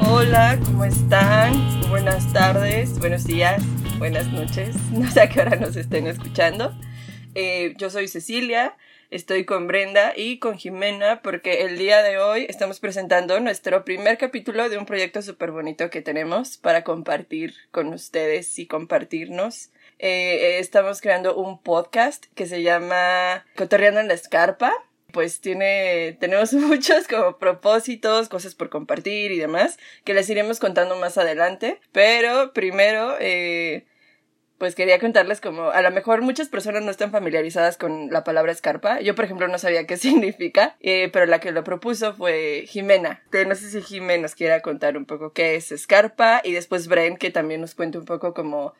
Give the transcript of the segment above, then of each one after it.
Hola, ¿cómo están? Buenas tardes, buenos días, buenas noches. No sé a qué hora nos estén escuchando. Eh, yo soy Cecilia, estoy con Brenda y con Jimena porque el día de hoy estamos presentando nuestro primer capítulo de un proyecto súper bonito que tenemos para compartir con ustedes y compartirnos. Eh, estamos creando un podcast que se llama Cotorreando en la Escarpa pues tiene, tenemos muchos como propósitos, cosas por compartir y demás, que les iremos contando más adelante. Pero primero, eh, pues quería contarles como, a lo mejor muchas personas no están familiarizadas con la palabra escarpa. Yo, por ejemplo, no sabía qué significa, eh, pero la que lo propuso fue Jimena. No sé si Jimena nos quiera contar un poco qué es escarpa y después Bren que también nos cuente un poco como,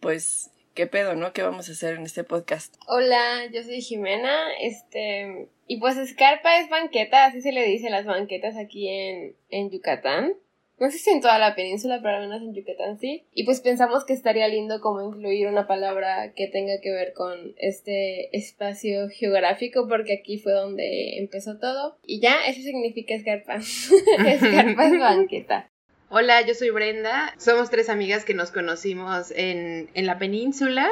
pues, qué pedo, ¿no? ¿Qué vamos a hacer en este podcast? Hola, yo soy Jimena, este, y pues escarpa es banqueta, así se le dice las banquetas aquí en, en Yucatán. No sé si en toda la península, pero al menos en Yucatán sí. Y pues pensamos que estaría lindo como incluir una palabra que tenga que ver con este espacio geográfico, porque aquí fue donde empezó todo. Y ya, eso significa escarpa. escarpa es banqueta. Hola, yo soy Brenda. Somos tres amigas que nos conocimos en, en la península.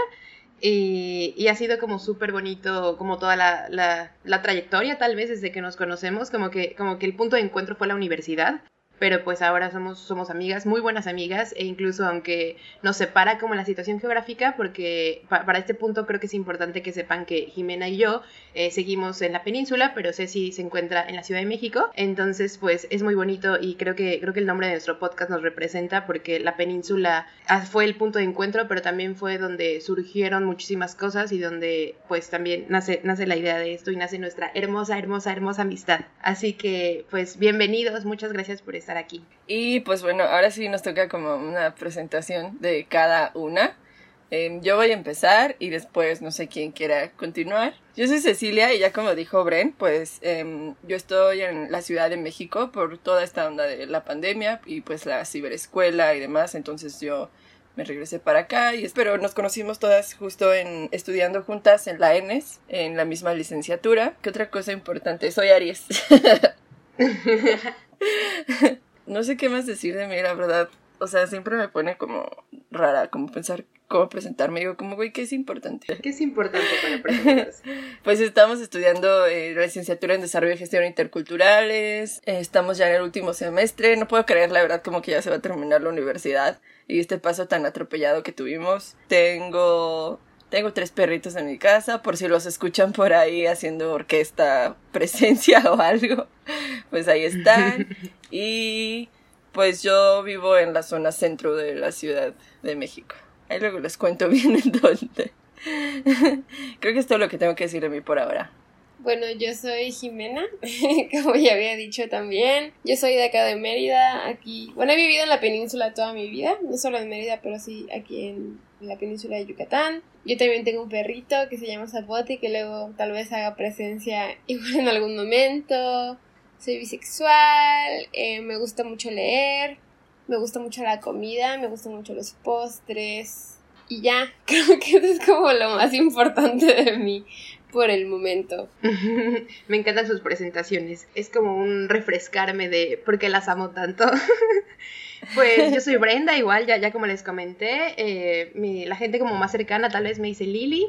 Y, y, ha sido como súper bonito, como toda la, la, la, trayectoria tal vez desde que nos conocemos, como que, como que el punto de encuentro fue la universidad pero pues ahora somos, somos amigas, muy buenas amigas, e incluso aunque nos separa como la situación geográfica, porque para este punto creo que es importante que sepan que Jimena y yo eh, seguimos en la península, pero Ceci se encuentra en la Ciudad de México, entonces pues es muy bonito y creo que, creo que el nombre de nuestro podcast nos representa porque la península ah, fue el punto de encuentro, pero también fue donde surgieron muchísimas cosas y donde pues también nace, nace la idea de esto y nace nuestra hermosa, hermosa, hermosa amistad. Así que pues bienvenidos, muchas gracias por estar aquí. Y pues bueno, ahora sí nos toca como una presentación de cada una. Em, yo voy a empezar y después no sé quién quiera continuar. Yo soy Cecilia y ya como dijo Bren, pues em, yo estoy en la Ciudad de México por toda esta onda de la pandemia y pues la ciberescuela y demás, entonces yo me regresé para acá y espero nos conocimos todas justo en estudiando juntas en la ENES, en la misma licenciatura. ¿Qué otra cosa importante? Soy Aries. no sé qué más decir de mí, la verdad. O sea, siempre me pone como rara, como pensar cómo presentarme. Digo, como, güey, ¿qué es importante? ¿Qué es importante para presentarse? pues estamos estudiando eh, la licenciatura en Desarrollo y Gestión Interculturales. Eh, estamos ya en el último semestre. No puedo creer, la verdad, como que ya se va a terminar la universidad. Y este paso tan atropellado que tuvimos. Tengo tengo tres perritos en mi casa, por si los escuchan por ahí haciendo orquesta, presencia o algo, pues ahí están. Y pues yo vivo en la zona centro de la Ciudad de México. Ahí luego les cuento bien en dónde. Creo que es todo lo que tengo que decir de mí por ahora. Bueno, yo soy Jimena, como ya había dicho también. Yo soy de acá de Mérida, aquí. Bueno, he vivido en la península toda mi vida, no solo en Mérida, pero sí aquí en, la península de Yucatán. Yo también tengo un perrito que se llama Zapote, que luego tal vez haga presencia igual en algún momento. Soy bisexual, eh, me gusta mucho leer, me gusta mucho la comida, me gustan mucho los postres. Y ya, creo que eso es como lo más importante de mí por el momento. Me encantan sus presentaciones. Es como un refrescarme de por qué las amo tanto. Pues yo soy Brenda, igual, ya, ya como les comenté. Eh, la gente como más cercana tal vez me dice Lili.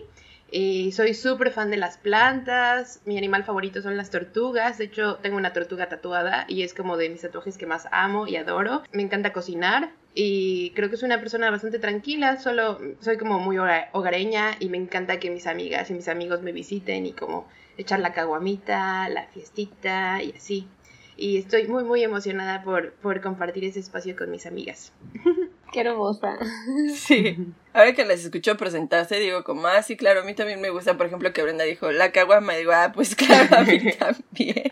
Y soy súper fan de las plantas. Mi animal favorito son las tortugas. De hecho, tengo una tortuga tatuada y es como de mis tatuajes que más amo y adoro. Me encanta cocinar y creo que soy una persona bastante tranquila. Solo soy como muy hogareña y me encanta que mis amigas y mis amigos me visiten y como echar la caguamita, la fiestita y así. Y estoy muy, muy emocionada por, por compartir ese espacio con mis amigas. Qué hermosa. Sí. Ahora que las escucho presentarse, digo como, ah, sí, claro, a mí también me gusta, por ejemplo, que Brenda dijo, la caguama, digo, ah, pues claro, a mí también.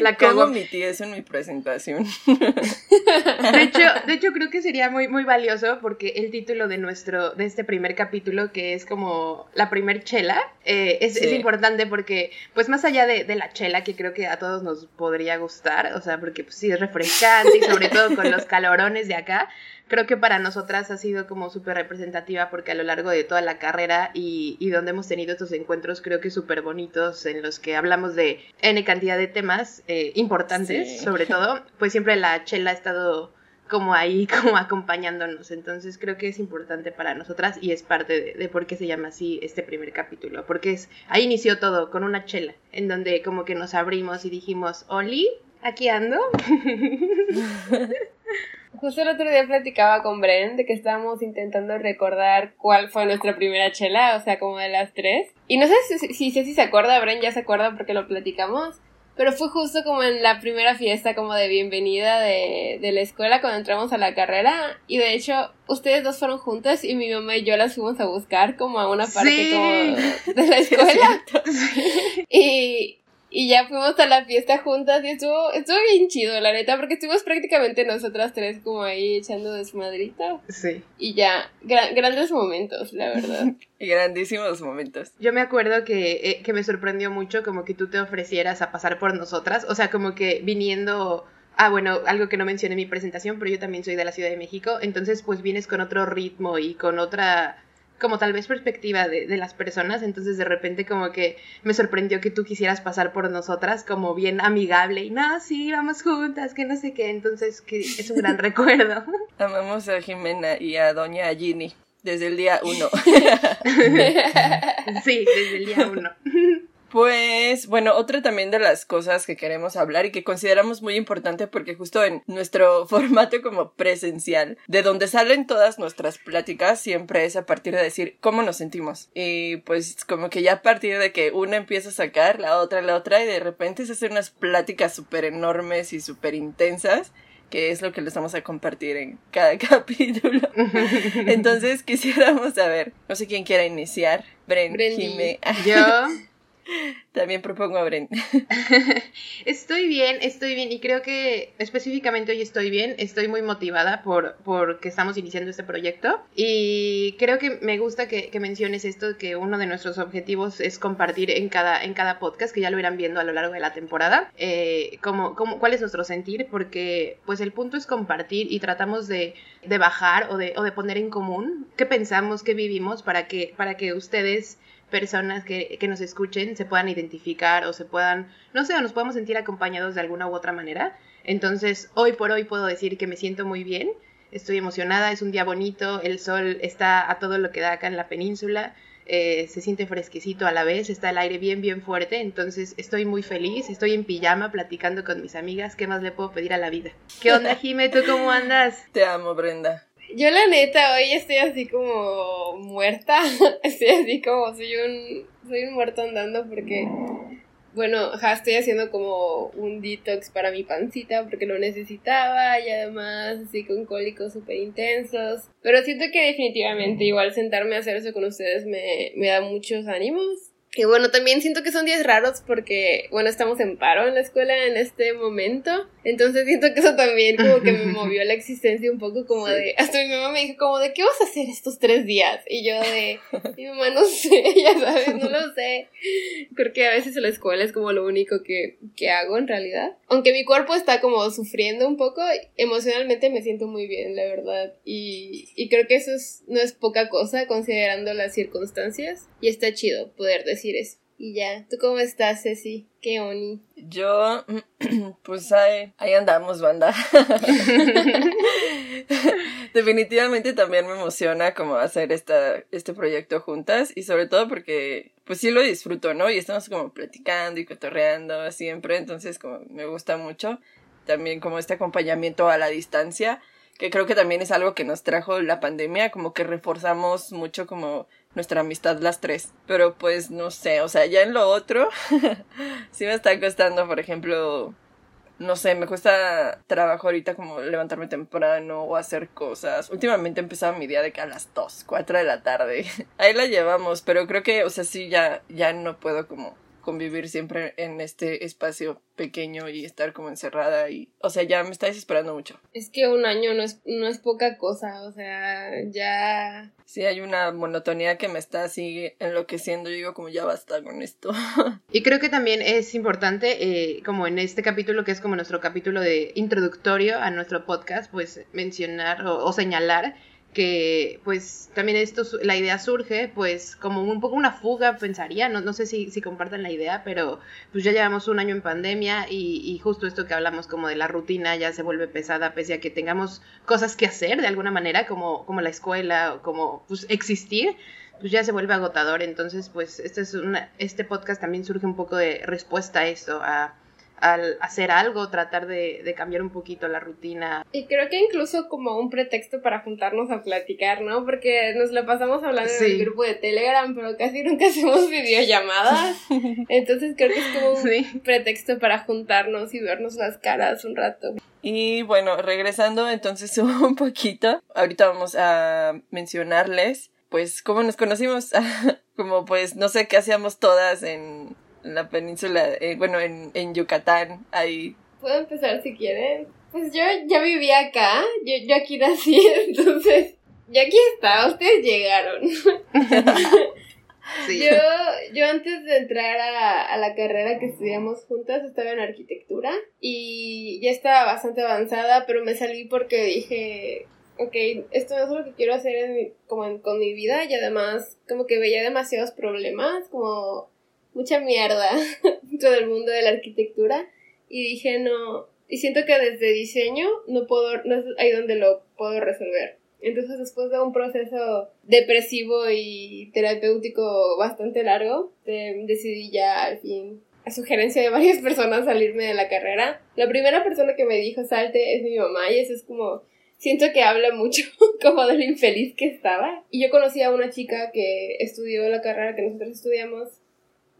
La cago mi tía eso en mi presentación. De hecho, de hecho, creo que sería muy, muy valioso porque el título de nuestro, de este primer capítulo, que es como la primer chela, eh, es, es, importante porque, pues más allá de, de, la chela, que creo que a todos nos podría gustar, o sea, porque pues, sí es refrescante y sobre todo con los calorones de acá, creo que para nosotras ha sido como súper representativa porque a lo largo de toda la carrera y, y donde hemos tenido estos encuentros creo que súper bonitos en los que hablamos de N cantidad de temas eh, importantes, sobre todo, pues siempre la chela ha estado como ahí, como acompañándonos. Entonces creo que es importante para nosotras y es parte de, por qué se llama así este primer capítulo. Porque es, ahí inició todo con una chela, en donde como que nos abrimos y dijimos, Oli, aquí ando. Justo el otro día platicaba con Bren de que estábamos intentando recordar cuál fue nuestra primera chela, o sea, como de las tres. Y no sé si, si, si se acuerda, Bren ya se acuerda porque lo platicamos, pero fue justo como en la primera fiesta como de bienvenida de, de la escuela cuando entramos a la carrera. Y de hecho, ustedes dos fueron juntas y mi mamá y yo las fuimos a buscar como a una parte como de la escuela. y, y ya fuimos a la fiesta juntas y estuvo, estuvo bien chido, la neta, porque estuvimos prácticamente nosotras tres como ahí echando desmadrita. Sí. Y ya, grandes momentos, la verdad. grandísimos momentos. Yo me acuerdo que, eh, que me sorprendió mucho como que tú te ofrecieras a pasar por nosotras, o sea, como que viniendo... Ah, bueno, algo que no mencioné en mi presentación, pero yo también soy de la Ciudad de México, entonces pues vienes con otro ritmo y con otra como tal vez perspectiva de, de, las personas, entonces de repente como que me sorprendió que tú quisieras pasar por nosotras como bien amigable y no, sí, vamos juntas, que no sé qué, entonces que es un gran recuerdo. Amamos a Jimena y a doña Ginny desde el día uno. sí, desde el día uno. Pues bueno, otra también de las cosas que queremos hablar y que consideramos muy importante porque justo en nuestro formato como presencial, de donde salen todas nuestras pláticas, siempre es a partir de decir cómo nos sentimos. Y pues como que ya a partir de que una empieza a sacar, la otra, la otra, y de repente se hacen unas pláticas súper enormes y súper intensas que es lo que les vamos a compartir en cada capítulo. Entonces quisiéramos saber, no sé quién quiera iniciar, Bren, Jime. Yo. También propongo a Bren. estoy bien, estoy bien y creo que específicamente hoy estoy bien, estoy muy motivada por, que estamos iniciando este proyecto y creo que me gusta que, menciones esto, que uno de nuestros objetivos es compartir en cada, en cada podcast, que ya lo irán viendo a lo largo de la temporada, eh, como, cuál es nuestro sentir, porque pues el punto es compartir y tratamos de, de bajar o de, o de poner en común qué pensamos, qué vivimos para que, para que ustedes personas que, que, nos escuchen se puedan identificar o se puedan, no sé, o nos podamos sentir acompañados de alguna u otra manera. Entonces, hoy por hoy puedo decir que me siento muy bien, estoy emocionada, es un día bonito, el sol está a todo lo que da acá en la península, eh, se siente fresquecito a la vez, está el aire bien, bien fuerte, entonces estoy muy feliz, estoy en pijama platicando con mis amigas, ¿qué más le puedo pedir a la vida? ¿Qué onda, Jime? ¿Tú cómo andas? Te amo, Brenda. Yo la neta hoy estoy así como muerta, estoy así como soy un soy un muerto andando porque bueno, ja, estoy haciendo como un detox para mi pancita porque lo necesitaba y además así con cólicos súper intensos. Pero siento que definitivamente igual sentarme a hacer eso con ustedes me, me da muchos ánimos y bueno, también siento que son días raros porque, bueno, estamos en paro en la escuela en este momento. Entonces siento que eso también como que me movió la existencia un poco como de... Hasta mi mamá me dijo como de, ¿qué vas a hacer estos tres días? Y yo de, mi mamá no sé, ya sabes, no lo sé. Porque a veces la escuela es como lo único que, que hago en realidad. Aunque mi cuerpo está como sufriendo un poco, emocionalmente me siento muy bien, la verdad. Y, y creo que eso es, no es poca cosa considerando las circunstancias. Y está chido poder decir eso. Y ya, ¿tú cómo estás, Ceci? ¿Qué oni? Yo, pues ahí, ahí andamos, banda. Definitivamente también me emociona como hacer esta, este proyecto juntas y sobre todo porque pues sí lo disfruto, ¿no? Y estamos como platicando y cotorreando siempre, entonces como me gusta mucho. También como este acompañamiento a la distancia, que creo que también es algo que nos trajo la pandemia, como que reforzamos mucho como nuestra amistad las tres. Pero pues no sé, o sea, ya en lo otro sí me está costando, por ejemplo, no sé, me cuesta trabajo ahorita como levantarme temprano o hacer cosas. Últimamente empezaba mi día de que a las 2, 4 de la tarde. Ahí la llevamos, pero creo que, o sea, sí, ya, ya no puedo como convivir siempre en este espacio pequeño y estar como encerrada y, o sea, ya me está desesperando mucho. Es que un año no es, no es poca cosa, o sea, ya... Sí, hay una monotonía que me está así enloqueciendo, yo digo como ya basta con esto. Y creo que también es importante, eh, como en este capítulo que es como nuestro capítulo de introductorio a nuestro podcast, pues mencionar o señalar que pues también esto, la idea surge pues como un poco una fuga, pensaría, no, no sé si, si compartan la idea, pero pues ya llevamos un año en pandemia y, y, justo esto que hablamos como de la rutina ya se vuelve pesada pese a que tengamos cosas que hacer de alguna manera, como, como la escuela o como pues existir, pues ya se vuelve agotador, entonces pues este, es una, este podcast también surge un poco de respuesta a esto, a al hacer algo, tratar de, cambiar un poquito la rutina. Y creo que incluso como un pretexto para juntarnos a platicar, ¿no? Porque nos la pasamos hablando en el grupo de Telegram, pero casi nunca hacemos videollamadas. Entonces creo que es como un pretexto para juntarnos y vernos las caras un rato. Y bueno, regresando entonces un poquito, ahorita vamos a mencionarles pues cómo nos conocimos, como pues no sé qué hacíamos todas en en la península, eh, bueno, en, en Yucatán, ahí. Puedo empezar si quieren. Pues yo ya vivía acá, yo, yo aquí nací, entonces, ya aquí está, ustedes llegaron. Yo, yo antes de entrar a, a, la carrera que estudiamos juntas estaba en arquitectura y ya estaba bastante avanzada, pero me salí porque dije, ok, esto no es lo que quiero hacer en como con mi vida y además como que veía demasiados problemas, como mucha mierda dentro del mundo de la arquitectura y dije no, y siento que desde diseño no puedo, no es ahí donde lo puedo resolver. Entonces después de un proceso depresivo y terapéutico bastante largo, decidí ya al fin, a sugerencia de varias personas, salirme de la carrera. La primera persona que me dijo salte es mi mamá y eso es como siento que habla mucho como de lo infeliz que estaba. Y yo conocí a una chica que estudió la carrera que nosotros estudiamos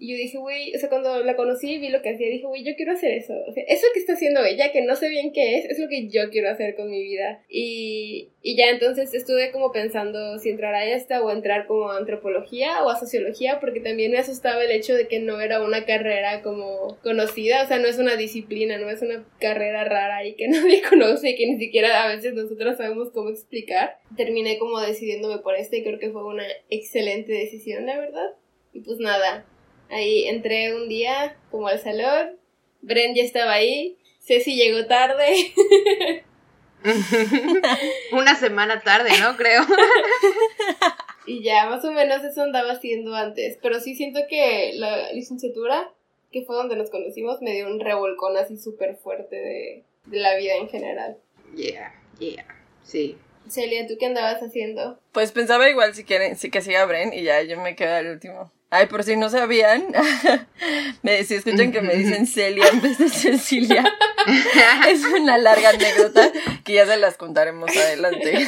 y yo dije, güey, o sea, cuando la conocí y vi lo que hacía, dije, güey, yo quiero hacer eso. O sea, eso que está haciendo ella, que no sé bien qué es, es lo que yo quiero hacer con mi vida. Y, y ya entonces estuve como pensando si entrar a esta o entrar como a antropología o a sociología, porque también me asustaba el hecho de que no era una carrera como conocida, o sea, no es una disciplina, no es una carrera rara y que nadie conoce y que ni siquiera a veces nosotros sabemos cómo explicar. Terminé como decidiéndome por esta y creo que fue una excelente decisión, la verdad. Y pues nada, Ahí entré un día como al salón, Bren ya estaba ahí, Ceci llegó tarde. Una semana tarde, ¿no? Creo. y ya, más o menos eso andaba haciendo antes. Pero sí siento que la licenciatura, que fue donde nos conocimos, me dio un revolcón así súper fuerte de, de la vida en general. Yeah, yeah, sí. Celia, ¿tú qué andabas haciendo? Pues pensaba igual si quieren, sí que siga Bren y ya yo me quedé al último. Ay, por si no sabían, me, si escuchan que me dicen Celia en vez de Cecilia, es una larga anécdota que ya se las contaremos adelante.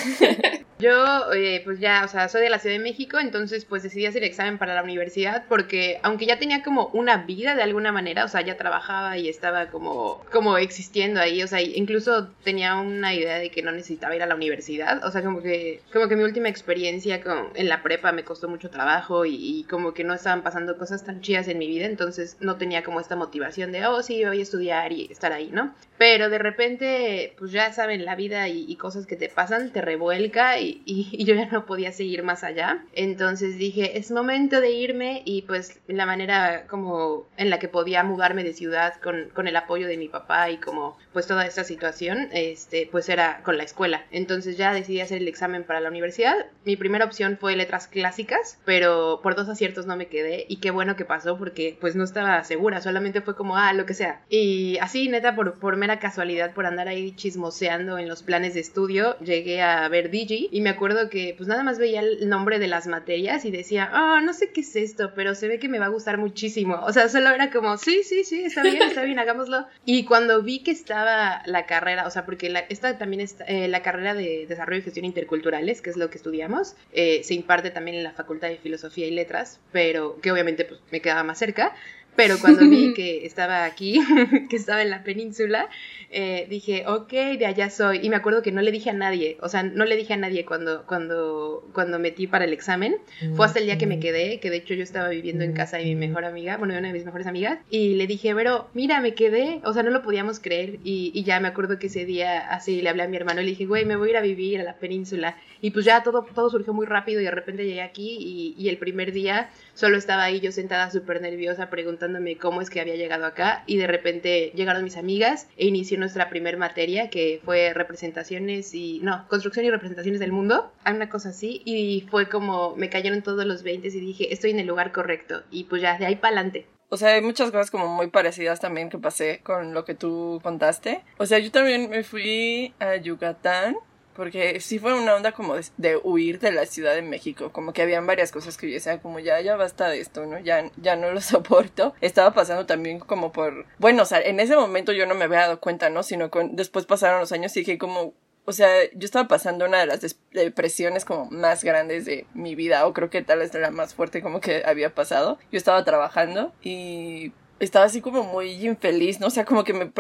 Yo, eh, pues ya, o sea, soy de la Ciudad de México, entonces pues decidí hacer examen para la universidad porque aunque ya tenía como una vida de alguna manera, o sea, ya trabajaba y estaba como, como existiendo ahí, o sea, incluso tenía una idea de que no necesitaba ir a la universidad, o sea, como que, como que mi última experiencia con, en la prepa me costó mucho trabajo y, como que no estaban pasando cosas tan chidas en mi vida, entonces no tenía como esta motivación de, oh, sí, voy a estudiar y estar ahí, ¿no? Pero de repente, pues ya saben, la vida y, cosas que te pasan te revuelca y y, yo ya no podía seguir más allá. Entonces dije, es momento de irme y pues la manera como en la que podía mudarme de ciudad con, con el apoyo de mi papá y como pues toda esta situación, este, pues era con la escuela. Entonces ya decidí hacer el examen para la universidad. Mi primera opción fue letras clásicas, pero por dos aciertos no me quedé y qué bueno que pasó porque pues no estaba segura, solamente fue como, ah, lo que sea. Y así, neta, por, por mera casualidad, por andar ahí chismoseando en los planes de estudio, llegué a ver Digi y me acuerdo que pues nada más veía el nombre de las materias y decía, ah, no sé qué es esto, pero se ve que me va a gustar muchísimo. O sea, solo era como, sí, sí, sí, está bien, está bien, hagámoslo. Y cuando vi que estaba la carrera, o sea, porque la, esta también está, eh, la carrera de Desarrollo y Gestión Interculturales, que es lo que estudiamos, eh, se imparte también en la Facultad de Filosofía y Letras, pero que obviamente pues me quedaba más cerca pero cuando vi que estaba aquí, que estaba en la península, eh, dije, ok, de allá soy. Y me acuerdo que no le dije a nadie, o sea, no le dije a nadie cuando, cuando, cuando metí para el examen. Fue hasta el día que me quedé, que de hecho yo estaba viviendo en casa de mi mejor amiga, bueno, de una de mis mejores amigas, y le dije, pero mira, me quedé, o sea, no lo podíamos creer. Y, y ya me acuerdo que ese día así le hablé a mi hermano y le dije, güey, me voy a ir a vivir a la península. Y pues ya todo, todo surgió muy rápido y de repente llegué aquí y, y el primer día solo estaba ahí yo sentada súper nerviosa preguntándome cómo es que había llegado acá y de repente llegaron mis amigas e inició nuestra primer materia que fue representaciones y no, construcción y representaciones del mundo, una cosa así y fue como me cayeron todos los 20 y dije estoy en el lugar correcto y pues ya de ahí para adelante. O sea, hay muchas cosas como muy parecidas también que pasé con lo que tú contaste. O sea, yo también me fui a Yucatán porque sí fue una onda como de, huir de la Ciudad de México, como que habían varias cosas que yo decía como ya, ya basta de esto, ¿no? Ya, ya no lo soporto. Estaba pasando también como por, bueno, o sea, en ese momento yo no me había dado cuenta, ¿no? Sino con, después pasaron los años y dije como, o sea, yo estaba pasando una de las depresiones como más grandes de mi vida, o creo que tal vez la más fuerte como que había pasado. Yo estaba trabajando y estaba así como muy infeliz, ¿no? O sea, como que me,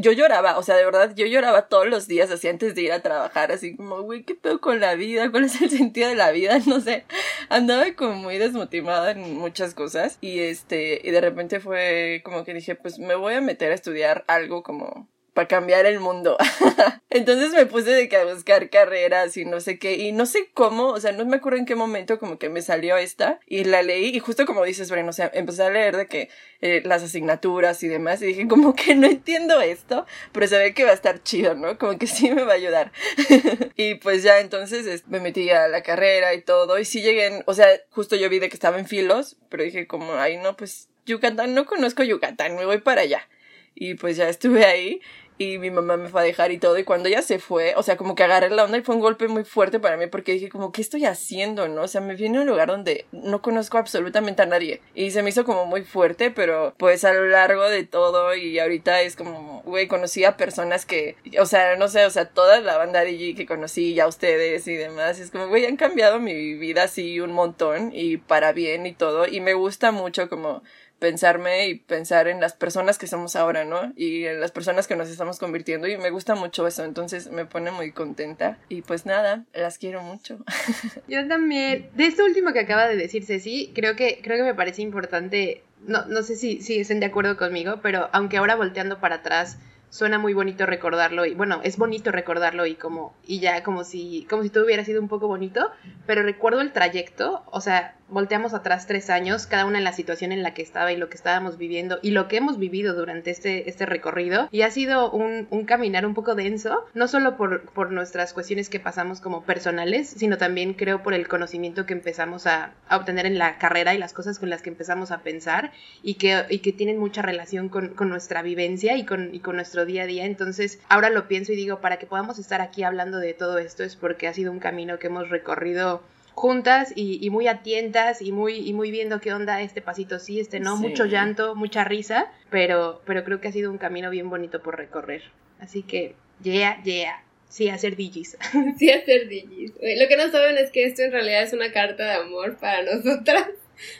yo lloraba, o sea, de verdad, yo lloraba todos los días así antes de ir a trabajar, así como, güey, ¿qué pedo con la vida? ¿Cuál es el sentido de la vida? No sé, andaba como muy desmotivada en muchas cosas y este, y de repente fue como que dije, pues me voy a meter a estudiar algo como para cambiar el mundo. Entonces me puse de que a buscar carreras y no sé qué, y no sé cómo, o sea, no me acuerdo en qué momento como que me salió esta y la leí y justo como dices, bueno, o sea, empecé a leer de que eh, las asignaturas y demás y dije como que no entiendo esto, pero se ve que va a estar chido, ¿no? Como que sí me va a ayudar. y pues ya entonces me metí a la carrera y todo y sí llegué, o sea, justo yo vi de que estaba en filos, pero dije como, ay no, pues Yucatán, no conozco Yucatán, me voy para allá. Y pues ya estuve ahí y mi mamá me fue a dejar y todo. Y cuando ella se fue, o sea, como que agarré la onda y fue un golpe muy fuerte para mí porque dije como, ¿qué estoy haciendo? ¿No? O sea, me viene a un lugar donde no conozco absolutamente a nadie. Y se me hizo como muy fuerte, pero pues a lo largo de todo y ahorita es como, güey, conocí a personas que, o sea, no sé, o sea, toda la banda DJ que conocí, ya ustedes y demás, es como, güey, han cambiado mi vida así un montón y para bien y todo. Y me gusta mucho como pensarme y pensar en las personas que somos ahora, ¿no? Y en las personas que nos estamos convirtiendo y me gusta mucho eso, entonces me pone muy contenta y pues nada, las quiero mucho. Yo también. De esto último que acaba de decir Ceci, creo que creo que me parece importante, no, no sé si, si estén de acuerdo conmigo, pero aunque ahora volteando para atrás suena muy bonito recordarlo y bueno, es bonito recordarlo y como y ya como si como si todo hubiera sido un poco bonito, pero recuerdo el trayecto, o sea, volteamos atrás tres años, cada una en la situación en la que estaba y lo que estábamos viviendo y lo que hemos vivido durante este, este recorrido. Y ha sido un, un caminar un poco denso, no solo por, por, nuestras cuestiones que pasamos como personales, sino también creo por el conocimiento que empezamos a, a, obtener en la carrera y las cosas con las que empezamos a pensar y que, y que tienen mucha relación con, con nuestra vivencia y con, y con nuestro día a día. Entonces, ahora lo pienso y digo, para que podamos estar aquí hablando de todo esto es porque ha sido un camino que hemos recorrido juntas y, muy atientas y muy, y muy viendo qué onda este pasito sí, este no, mucho llanto, mucha risa, pero, pero creo que ha sido un camino bien bonito por recorrer. Así que, yeah, yeah. Sí, hacer DJs. Sí, hacer DJs. Lo que no saben es que esto en realidad es una carta de amor para nosotras,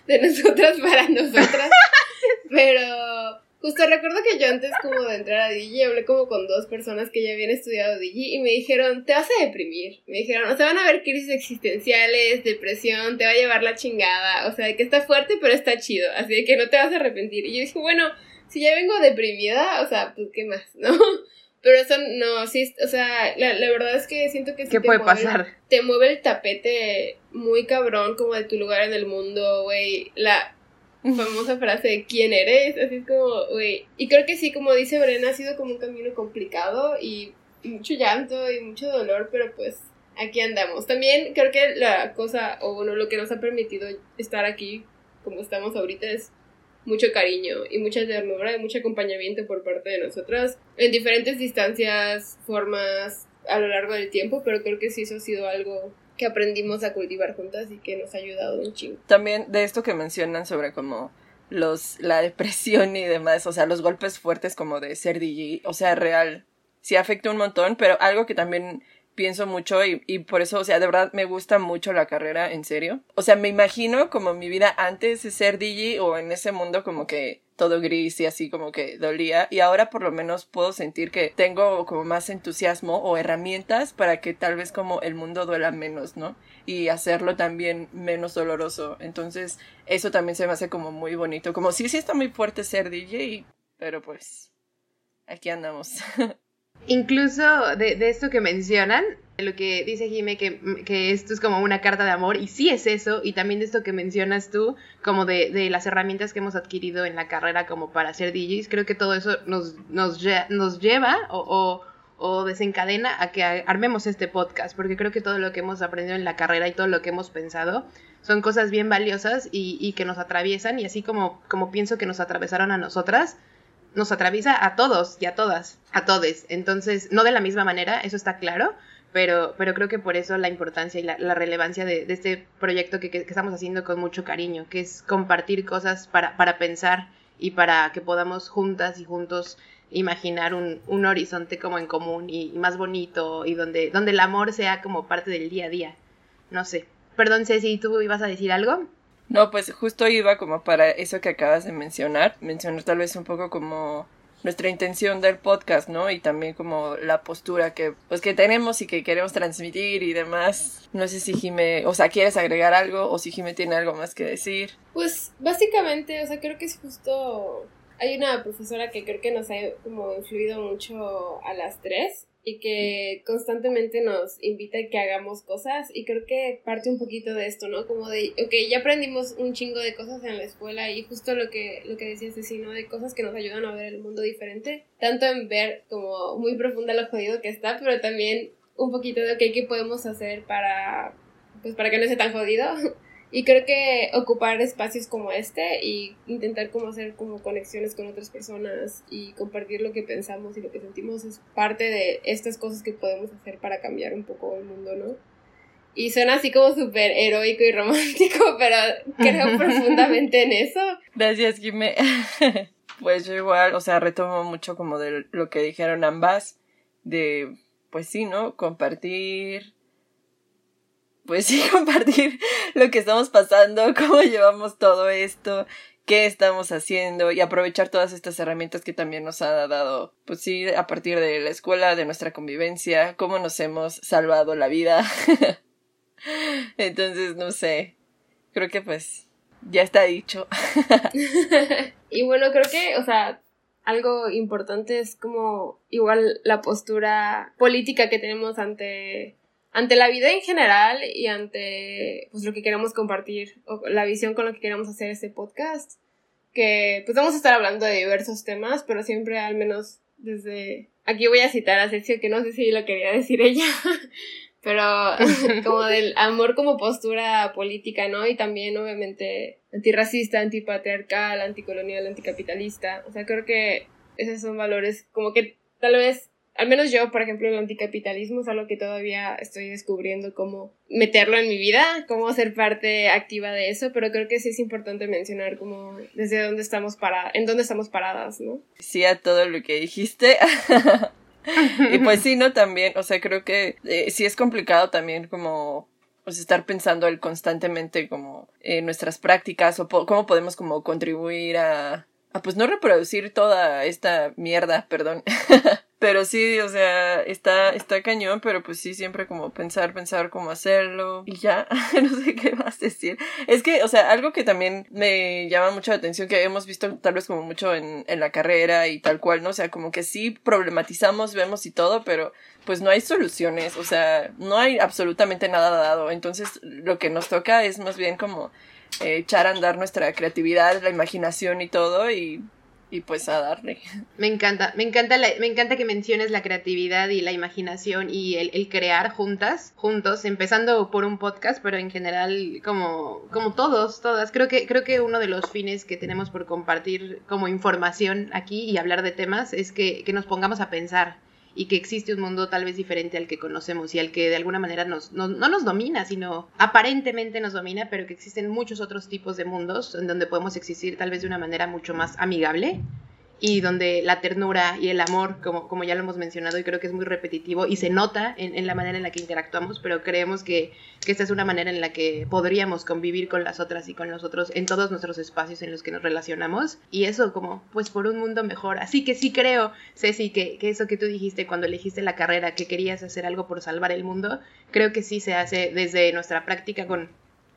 de nosotras para nosotras. pero Justo recuerdo que yo antes como de entrar a Digi hablé como con dos personas que ya habían estudiado Digi y me dijeron, te vas a deprimir. Me dijeron, o sea, van a haber crisis existenciales, depresión, te va a llevar la chingada. O sea, que está fuerte pero está chido, así de que no te vas a arrepentir. Y yo dije, bueno, si ya vengo deprimida, o sea, pues qué más, ¿no? Pero eso no, sí, o sea, la, la verdad es que siento que sí ¿Qué puede pasar? te mueve el tapete muy cabrón como de tu lugar en el mundo, güey. La famosa frase de quién eres, así es como, güey. Y creo que sí, como dice Brena, ha sido como un camino complicado y, mucho llanto y mucho dolor, pero pues aquí andamos. También creo que la cosa, o bueno, lo que nos ha permitido estar aquí como estamos ahorita es mucho cariño y mucha ternura y mucho acompañamiento por parte de nosotras en diferentes distancias, formas a lo largo del tiempo, pero creo que sí eso ha sido algo que aprendimos a cultivar juntas y que nos ha ayudado un chingo. También de esto que mencionan sobre como los la depresión y demás, o sea, los golpes fuertes como de ser DJ, o sea, real, sí afecta un montón, pero algo que también pienso mucho y, y, por eso, o sea, de verdad me gusta mucho la carrera, en serio. O sea, me imagino como mi vida antes de ser DJ o en ese mundo como que todo gris y así como que dolía y ahora por lo menos puedo sentir que tengo como más entusiasmo o herramientas para que tal vez como el mundo duela menos, ¿no? Y hacerlo también menos doloroso. Entonces, eso también se me hace como muy bonito. Como sí, sí está muy fuerte ser DJ, pero pues aquí andamos. Incluso de, esto que mencionan, lo que dice Jime, que, que, esto es como una carta de amor, y sí es eso, y también de esto que mencionas tú, como de, de las herramientas que hemos adquirido en la carrera como para ser DJs, creo que todo eso nos, nos, nos lleva o, o, o, desencadena a que armemos este podcast, porque creo que todo lo que hemos aprendido en la carrera y todo lo que hemos pensado son cosas bien valiosas y, y que nos atraviesan, y así como, como pienso que nos atravesaron a nosotras, nos atraviesa a todos y a todas, a todes. Entonces, no de la misma manera, eso está claro, pero, pero creo que por eso la importancia y la, relevancia de, este proyecto que, estamos haciendo con mucho cariño, que es compartir cosas para, para pensar y para que podamos juntas y juntos imaginar un, un horizonte como en común y, y, más bonito y donde, donde el amor sea como parte del día a día. No sé. Perdón, Ceci, ¿tú ibas a decir algo? No, pues justo iba como para eso que acabas de mencionar, mencionar tal vez un poco como nuestra intención del podcast, ¿no? Y también como la postura que pues que tenemos y que queremos transmitir y demás. No sé si Jime, o sea, quieres agregar algo o si Jime tiene algo más que decir. Pues básicamente, o sea, creo que es justo hay una profesora que creo que nos ha como influido mucho a las tres y que constantemente nos invita a que hagamos cosas y creo que parte un poquito de esto, ¿no? Como de, ok, ya aprendimos un chingo de cosas en la escuela y justo lo que, lo que decías de sí, ¿no? De cosas que nos ayudan a ver el mundo diferente, tanto en ver como muy profunda lo jodido que está, pero también un poquito de, ok, ¿qué podemos hacer para, pues para que no sea tan jodido? Y creo que ocupar espacios como este y intentar como hacer como conexiones con otras personas y compartir lo que pensamos y lo que sentimos es parte de estas cosas que podemos hacer para cambiar un poco el mundo, ¿no? Y suena así como súper heroico y romántico, pero creo profundamente en eso. Gracias, Jimé. pues yo igual, o sea, retomo mucho como de lo que dijeron ambas, de, pues sí, ¿no? Compartir pues sí, compartir lo que estamos pasando, cómo llevamos todo esto, qué estamos haciendo y aprovechar todas estas herramientas que también nos ha dado, pues sí, a partir de la escuela, de nuestra convivencia, cómo nos hemos salvado la vida. Entonces, no sé, creo que pues ya está dicho. y bueno, creo que, o sea, algo importante es como igual la postura política que tenemos ante ante la vida en general y ante pues lo que queremos compartir o la visión con lo que queremos hacer este podcast que pues vamos a estar hablando de diversos temas pero siempre al menos desde aquí voy a citar a Cecio que no sé si lo quería decir ella pero como del amor como postura política no y también obviamente antirracista antipatriarcal anticolonial anticapitalista. O sea creo que esos son valores como que tal vez al menos yo, por ejemplo, el anticapitalismo es algo que todavía estoy descubriendo cómo meterlo en mi vida, cómo ser parte activa de eso, pero creo que sí es importante mencionar como desde dónde estamos para, en dónde estamos paradas, ¿no? Sí a todo lo que dijiste. y pues sí, ¿no? También, o sea, creo que eh, sí es complicado también como pues estar pensando constantemente como en nuestras prácticas o po cómo podemos como contribuir a, a pues no reproducir toda esta mierda, perdón. Pero sí, o sea, está, está cañón, pero pues sí, siempre como pensar, pensar cómo hacerlo. Y ya, no sé qué más decir. Es que, o sea, algo que también me llama mucho la atención, que hemos visto tal vez como mucho en, en la carrera y tal cual, ¿no? O sea, como que sí problematizamos, vemos y todo, pero pues no hay soluciones, o sea, no hay absolutamente nada dado. Entonces, lo que nos toca es más bien como eh, echar a andar nuestra creatividad, la imaginación y todo, y y pues a darle. Me encanta, me encanta, la, me encanta que menciones la creatividad y la imaginación y el, el, crear juntas, juntos, empezando por un podcast, pero en general como, como todos, todas. Creo que, creo que uno de los fines que tenemos por compartir como información aquí y hablar de temas es que, que nos pongamos a pensar y que existe un mundo tal vez diferente al que conocemos y al que de alguna manera nos, no, no, nos domina, sino aparentemente nos domina, pero que existen muchos otros tipos de mundos en donde podemos existir tal vez de una manera mucho más amigable y donde la ternura y el amor, como, como ya lo hemos mencionado, y creo que es muy repetitivo y se nota en, la manera en la que interactuamos, pero creemos que, que, esta es una manera en la que podríamos convivir con las otras y con los otros en todos nuestros espacios en los que nos relacionamos y eso como pues por un mundo mejor. Así que sí creo, Ceci, que, que eso que tú dijiste cuando elegiste la carrera, que querías hacer algo por salvar el mundo, creo que sí se hace desde nuestra práctica con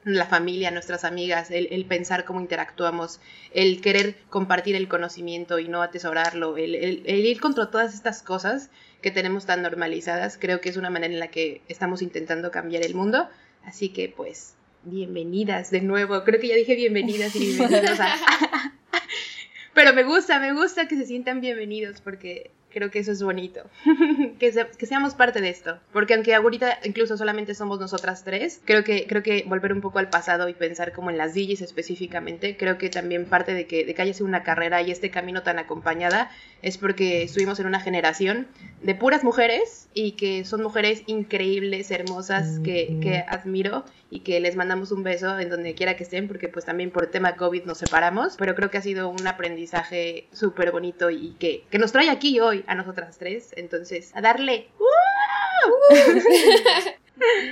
la familia, nuestras amigas, el, pensar cómo interactuamos, el querer compartir el conocimiento y no atesorarlo, el, ir contra todas estas cosas que tenemos tan normalizadas, creo que es una manera en la que estamos intentando cambiar el mundo. Así que pues, bienvenidas de nuevo. Creo que ya dije bienvenidas y bienvenidos Pero me gusta, me gusta que se sientan bienvenidos porque Creo que eso es bonito, que, que, seamos parte de esto, porque aunque ahorita incluso solamente somos nosotras tres, creo que, creo que volver un poco al pasado y pensar como en las DJs específicamente, creo que también parte de que, de que haya sido una carrera y este camino tan acompañada es porque estuvimos en una generación de puras mujeres y que son mujeres increíbles, hermosas, que, que admiro y que les mandamos un beso en donde quiera que estén, porque pues también por el tema COVID nos separamos, pero creo que ha sido un aprendizaje súper bonito y que, que, nos trae aquí hoy a nosotras tres, entonces a darle...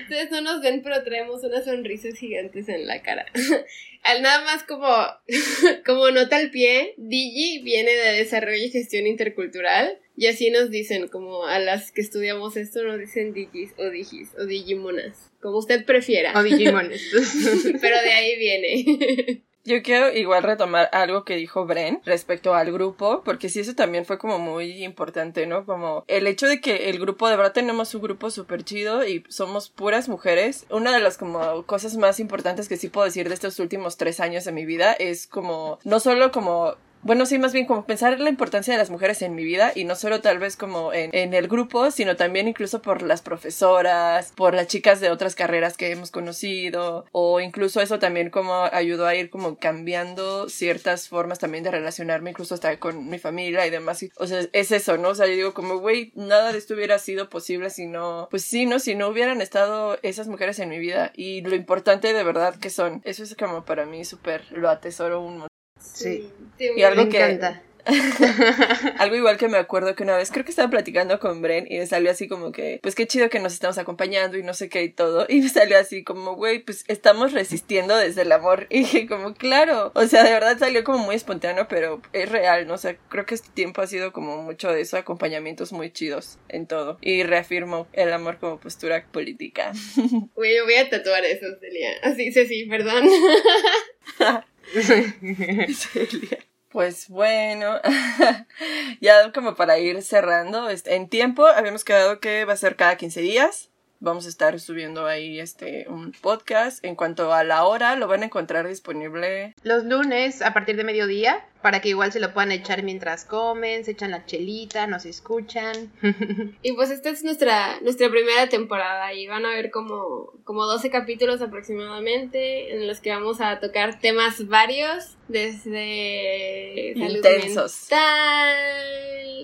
Ustedes no nos ven, pero traemos unas sonrisas gigantes en la cara. Al nada más como, como nota al pie, Digi viene de desarrollo y gestión intercultural. Y así nos dicen, como a las que estudiamos esto, nos dicen Digis o Digis o Digimonas. Como usted prefiera. O Digimones. pero de ahí viene. Yo quiero igual retomar algo que dijo Bren respecto al grupo, porque sí, eso también fue como muy importante, ¿no? Como el hecho de que el grupo, de verdad tenemos un grupo súper chido y somos puras mujeres. Una de las como cosas más importantes que sí puedo decir de estos últimos tres años de mi vida es como, no solo como bueno, sí, más bien como pensar en la importancia de las mujeres en mi vida y no solo tal vez como en, en, el grupo, sino también incluso por las profesoras, por las chicas de otras carreras que hemos conocido o incluso eso también como ayudó a ir como cambiando ciertas formas también de relacionarme incluso hasta con mi familia y demás. o sea, es eso, ¿no? O sea, yo digo como, güey, nada de esto hubiera sido posible si no, pues sí, ¿no? Si no hubieran estado esas mujeres en mi vida y lo importante de verdad que son. Eso es como para mí súper, lo atesoro un montón. Sí. Y algo me que, encanta. Algo igual que me acuerdo que una vez creo que estaba platicando con Bren y me salió así como que, pues qué chido que nos estamos acompañando y no sé qué y todo. Y me salió así como, güey, pues estamos resistiendo desde el amor. Y dije como, claro. O sea, de verdad salió como muy espontáneo, pero es real, ¿no? O sea, creo que este tiempo ha sido como mucho de eso, acompañamientos muy chidos en todo. Y reafirmo el amor como postura política. Güey, yo voy a tatuar eso, Celia. Así, sí, sí, perdón. Pues bueno, ya como para ir cerrando, este, en tiempo habíamos quedado que va a ser cada 15 días. Vamos a estar subiendo ahí este un podcast. En cuanto a la hora, lo van a encontrar disponible los lunes a partir de mediodía para que igual se lo puedan echar mientras comen, se echan la chelita, nos escuchan. y pues esta es nuestra nuestra primera temporada y van a ver como como 12 capítulos aproximadamente en los que vamos a tocar temas varios desde intensos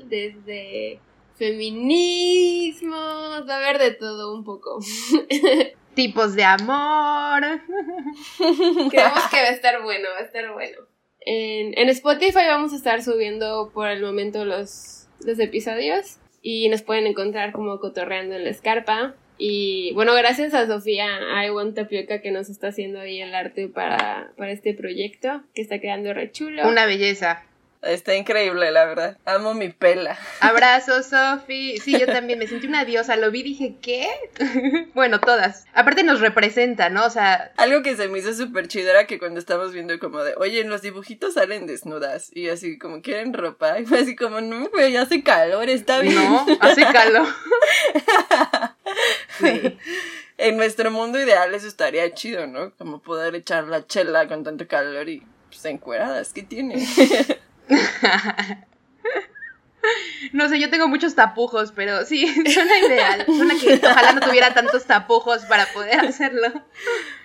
desde feminismo, va a haber de todo un poco. Tipos de amor. Creemos que va a estar bueno, va a estar bueno. En, en Spotify vamos a estar subiendo por el momento los, los episodios y nos pueden encontrar como cotorreando en la escarpa. Y bueno, gracias a Sofía I Want Tapioca que nos está haciendo ahí el arte para, para este proyecto, que está quedando re chulo. Una belleza. Está increíble, la verdad. Amo mi pela. Abrazo, Sofi. Sí, yo también me sentí una diosa. Lo vi y dije, ¿qué? bueno, todas. Aparte nos representa, ¿no? O sea. Algo que se me hizo súper chido era que cuando estamos viendo como de, oye, en los dibujitos salen desnudas. Y así como quieren ropa. Y fue así como, no, güey, hace calor, está bien. No, hace calor. sí. En nuestro mundo ideal eso estaría chido, ¿no? Como poder echar la chela con tanto calor y pues encueradas, ¿qué tiene? No sé, yo tengo muchos tapujos, pero sí, suena ideal. Suena que ojalá no tuviera tantos tapujos para poder hacerlo.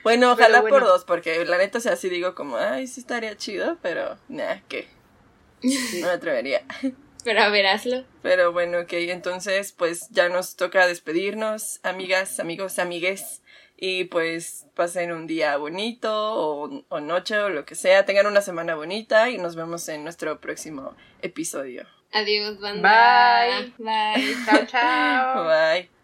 Bueno, ojalá por dos, porque la neta, o sea, sí digo como, ay, sí estaría chido, pero, nah, ¿qué? No me atrevería. Pero a ver, hazlo. Pero bueno, ok, entonces, pues ya nos toca despedirnos, amigas, amigos, amigues. Y pues pasen un día bonito o, o noche o lo que sea. Tengan una semana bonita y nos vemos en nuestro próximo episodio. Adiós, banda. Bye. Bye. Chao, chao. Bye.